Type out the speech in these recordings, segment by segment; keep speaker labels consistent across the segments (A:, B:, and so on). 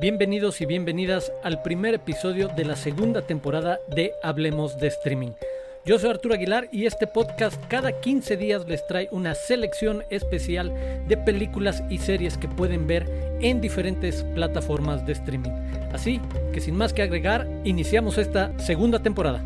A: Bienvenidos y bienvenidas al primer episodio de la segunda temporada de Hablemos de Streaming. Yo soy Arturo Aguilar y este podcast cada 15 días les trae una selección especial de películas y series que pueden ver en diferentes plataformas de streaming. Así que sin más que agregar, iniciamos esta segunda temporada.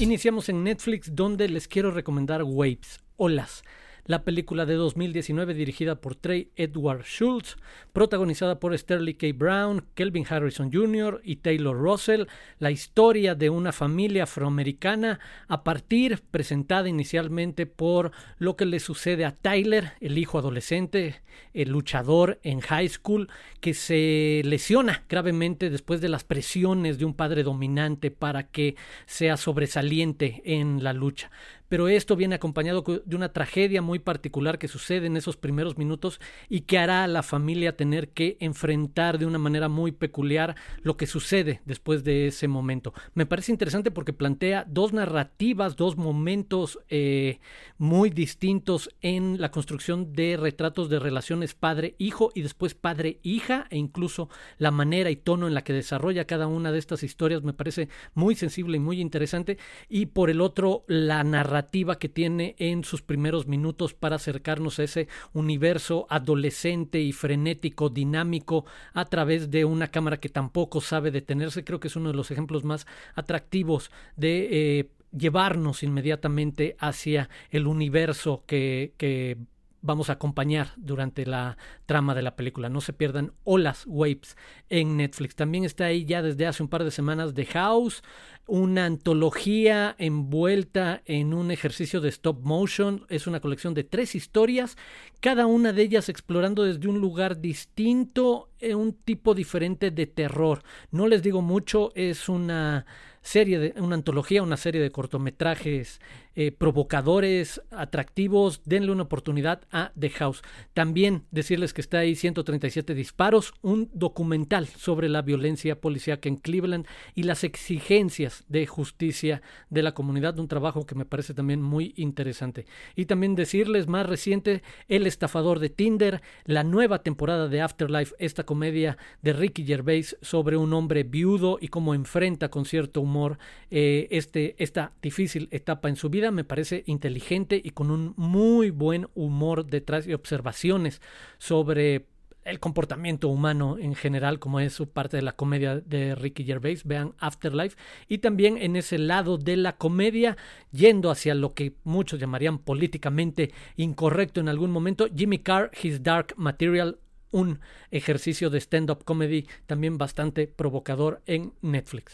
A: Iniciamos en Netflix donde les quiero recomendar Waves, olas la película de 2019 dirigida por Trey Edward Schultz, protagonizada por Sterling K. Brown, Kelvin Harrison Jr. y Taylor Russell, la historia de una familia afroamericana a partir presentada inicialmente por lo que le sucede a Tyler, el hijo adolescente, el luchador en high school, que se lesiona gravemente después de las presiones de un padre dominante para que sea sobresaliente en la lucha pero esto viene acompañado de una tragedia muy particular que sucede en esos primeros minutos y que hará a la familia tener que enfrentar de una manera muy peculiar lo que sucede después de ese momento. Me parece interesante porque plantea dos narrativas, dos momentos eh, muy distintos en la construcción de retratos de relaciones padre-hijo y después padre-hija e incluso la manera y tono en la que desarrolla cada una de estas historias me parece muy sensible y muy interesante y por el otro la narrativa que tiene en sus primeros minutos para acercarnos a ese universo adolescente y frenético, dinámico, a través de una cámara que tampoco sabe detenerse. Creo que es uno de los ejemplos más atractivos de eh, llevarnos inmediatamente hacia el universo que, que vamos a acompañar durante la trama de la película. No se pierdan Olas Waves en Netflix. También está ahí ya desde hace un par de semanas The House, una antología envuelta en un ejercicio de stop motion. Es una colección de tres historias, cada una de ellas explorando desde un lugar distinto, eh, un tipo diferente de terror. No les digo mucho, es una serie de una antología, una serie de cortometrajes eh, provocadores, atractivos, denle una oportunidad a The House. También decirles que está ahí 137 disparos, un documental sobre la violencia policíaca en Cleveland y las exigencias de justicia de la comunidad, un trabajo que me parece también muy interesante. Y también decirles más reciente, El estafador de Tinder, la nueva temporada de Afterlife, esta comedia de Ricky Gervais sobre un hombre viudo y cómo enfrenta con cierto humor eh, este, esta difícil etapa en su vida me parece inteligente y con un muy buen humor detrás y observaciones sobre el comportamiento humano en general, como es su parte de la comedia de Ricky Gervais, vean Afterlife, y también en ese lado de la comedia, yendo hacia lo que muchos llamarían políticamente incorrecto en algún momento, Jimmy Carr, His Dark Material, un ejercicio de stand-up comedy también bastante provocador en Netflix.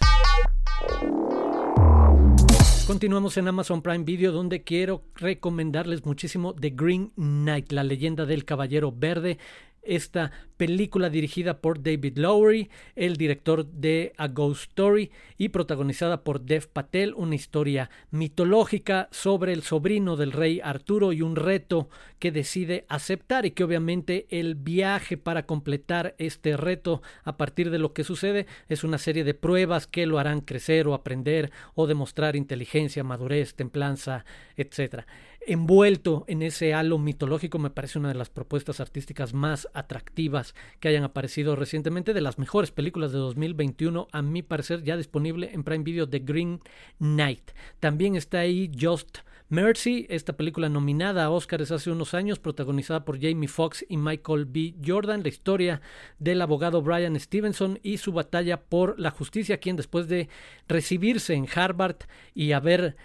A: Continuamos en Amazon Prime Video donde quiero recomendarles muchísimo The Green Knight, la leyenda del Caballero Verde esta película dirigida por David Lowery, el director de A Ghost Story y protagonizada por Dev Patel, una historia mitológica sobre el sobrino del rey Arturo y un reto que decide aceptar y que obviamente el viaje para completar este reto a partir de lo que sucede es una serie de pruebas que lo harán crecer o aprender o demostrar inteligencia, madurez, templanza, etc envuelto en ese halo mitológico me parece una de las propuestas artísticas más atractivas que hayan aparecido recientemente, de las mejores películas de 2021, a mi parecer ya disponible en Prime Video The Green Knight. También está ahí Just Mercy, esta película nominada a Oscars hace unos años, protagonizada por Jamie Foxx y Michael B. Jordan, la historia del abogado Brian Stevenson y su batalla por la justicia, quien después de recibirse en Harvard y haber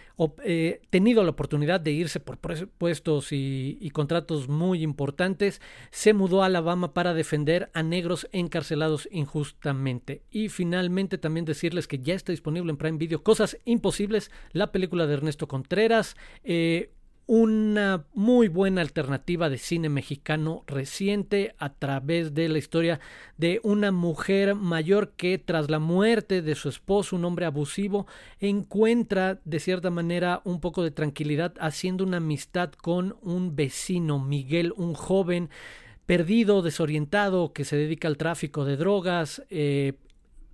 A: eh, tenido la oportunidad de irse por puestos y, y contratos muy importantes, se mudó a Alabama para defender a negros encarcelados injustamente. Y finalmente también decirles que ya está disponible en Prime Video Cosas Imposibles, la película de Ernesto Contreras, eh, una muy buena alternativa de cine mexicano reciente a través de la historia de una mujer mayor que tras la muerte de su esposo, un hombre abusivo, encuentra de cierta manera un poco de tranquilidad haciendo una amistad con un vecino, Miguel, un joven perdido, desorientado, que se dedica al tráfico de drogas, eh,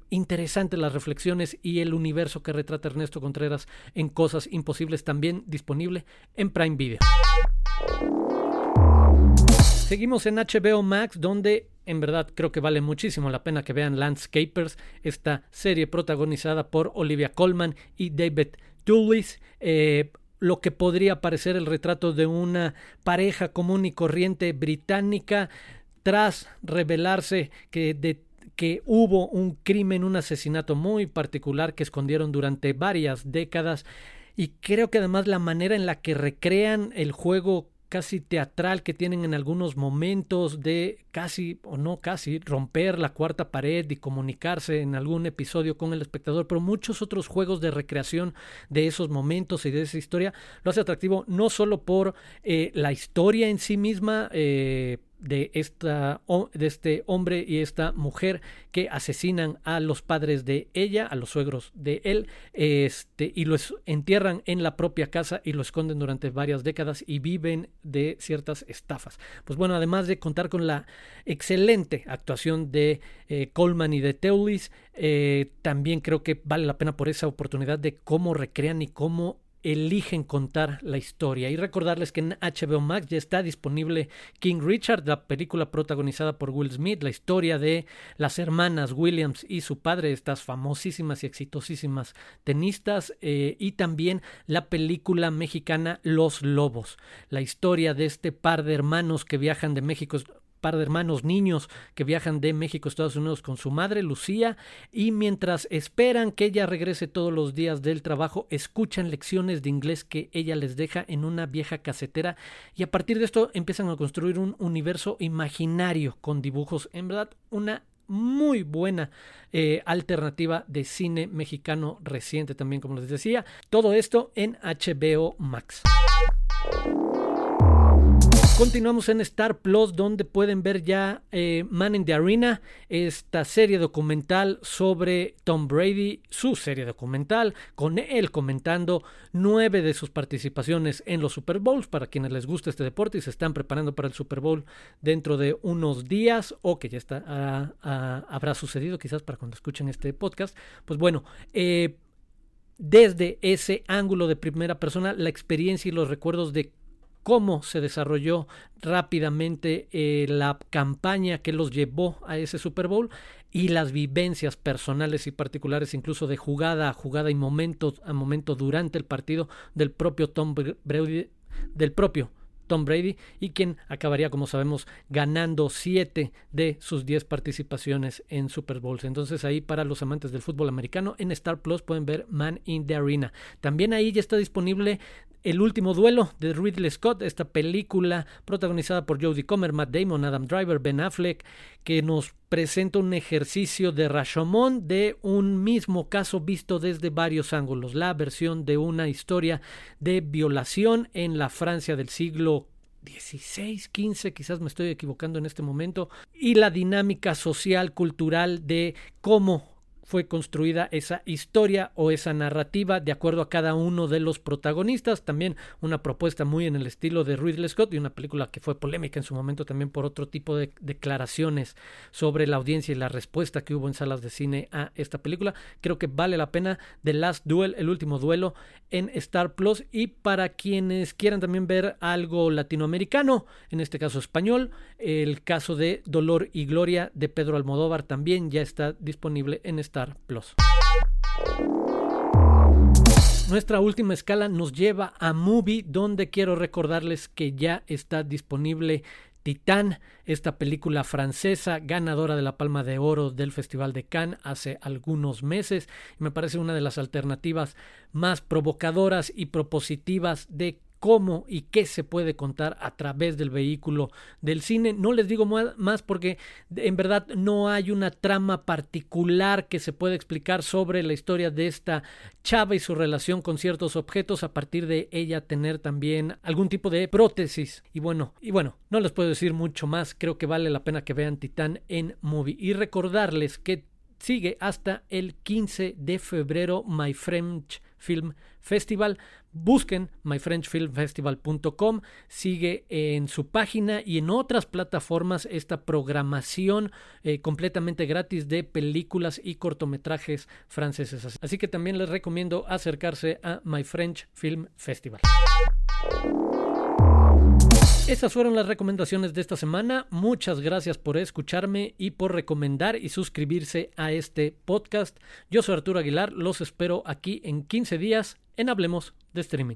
A: interesantes las reflexiones y el universo que retrata Ernesto Contreras en Cosas Imposibles, también disponible en Prime Video. Seguimos en HBO Max, donde en verdad creo que vale muchísimo la pena que vean Landscapers, esta serie protagonizada por Olivia Colman y David Toulis. Eh, lo que podría parecer el retrato de una pareja común y corriente británica tras revelarse que de que hubo un crimen, un asesinato muy particular que escondieron durante varias décadas. Y creo que además la manera en la que recrean el juego casi teatral que tienen en algunos momentos de casi o no casi romper la cuarta pared y comunicarse en algún episodio con el espectador, pero muchos otros juegos de recreación de esos momentos y de esa historia lo hace atractivo no solo por eh, la historia en sí misma, eh, de, esta, de este hombre y esta mujer que asesinan a los padres de ella, a los suegros de él, este, y los entierran en la propia casa y lo esconden durante varias décadas y viven de ciertas estafas. Pues bueno, además de contar con la excelente actuación de eh, Coleman y de Teulis, eh, también creo que vale la pena por esa oportunidad de cómo recrean y cómo eligen contar la historia. Y recordarles que en HBO Max ya está disponible King Richard, la película protagonizada por Will Smith, la historia de las hermanas Williams y su padre, estas famosísimas y exitosísimas tenistas, eh, y también la película mexicana Los Lobos, la historia de este par de hermanos que viajan de México par de hermanos niños que viajan de México a Estados Unidos con su madre, Lucía, y mientras esperan que ella regrese todos los días del trabajo, escuchan lecciones de inglés que ella les deja en una vieja casetera y a partir de esto empiezan a construir un universo imaginario con dibujos. En verdad, una muy buena eh, alternativa de cine mexicano reciente también, como les decía. Todo esto en HBO Max. Continuamos en Star Plus, donde pueden ver ya eh, Man in the Arena, esta serie documental sobre Tom Brady, su serie documental, con él comentando nueve de sus participaciones en los Super Bowls, para quienes les gusta este deporte y se están preparando para el Super Bowl dentro de unos días, o que ya está, ah, ah, habrá sucedido quizás para cuando escuchen este podcast. Pues bueno, eh, desde ese ángulo de primera persona, la experiencia y los recuerdos de cómo se desarrolló rápidamente eh, la campaña que los llevó a ese Super Bowl y las vivencias personales y particulares, incluso de jugada a jugada y momento a momento durante el partido del propio Tom Brady, del propio Tom Brady y quien acabaría, como sabemos, ganando siete de sus diez participaciones en Super Bowls. Entonces ahí para los amantes del fútbol americano en Star Plus pueden ver Man in the Arena. También ahí ya está disponible el último duelo de Ridley Scott, esta película protagonizada por Jodie Comer, Matt Damon, Adam Driver, Ben Affleck, que nos presenta un ejercicio de Rashomon de un mismo caso visto desde varios ángulos, la versión de una historia de violación en la Francia del siglo 16, 15, quizás me estoy equivocando en este momento, y la dinámica social, cultural de cómo fue construida esa historia o esa narrativa de acuerdo a cada uno de los protagonistas. También una propuesta muy en el estilo de Ridley Scott y una película que fue polémica en su momento también por otro tipo de declaraciones sobre la audiencia y la respuesta que hubo en salas de cine a esta película. Creo que vale la pena The Last Duel, el último duelo en Star Plus y para quienes quieran también ver algo latinoamericano, en este caso español, el caso de Dolor y Gloria de Pedro Almodóvar también ya está disponible en Plus. Nuestra última escala nos lleva a Movie, donde quiero recordarles que ya está disponible Titán, esta película francesa ganadora de la Palma de Oro del Festival de Cannes hace algunos meses. Me parece una de las alternativas más provocadoras y propositivas de cómo y qué se puede contar a través del vehículo del cine. No les digo más porque en verdad no hay una trama particular que se pueda explicar sobre la historia de esta chava y su relación con ciertos objetos a partir de ella tener también algún tipo de prótesis. Y bueno, y bueno, no les puedo decir mucho más, creo que vale la pena que vean Titán en movie y recordarles que sigue hasta el 15 de febrero My French Film Festival. Busquen myfrenchfilmfestival.com, sigue en su página y en otras plataformas esta programación eh, completamente gratis de películas y cortometrajes franceses. Así que también les recomiendo acercarse a My French Film Festival. Esas fueron las recomendaciones de esta semana. Muchas gracias por escucharme y por recomendar y suscribirse a este podcast. Yo soy Arturo Aguilar, los espero aquí en 15 días en Hablemos de Streaming.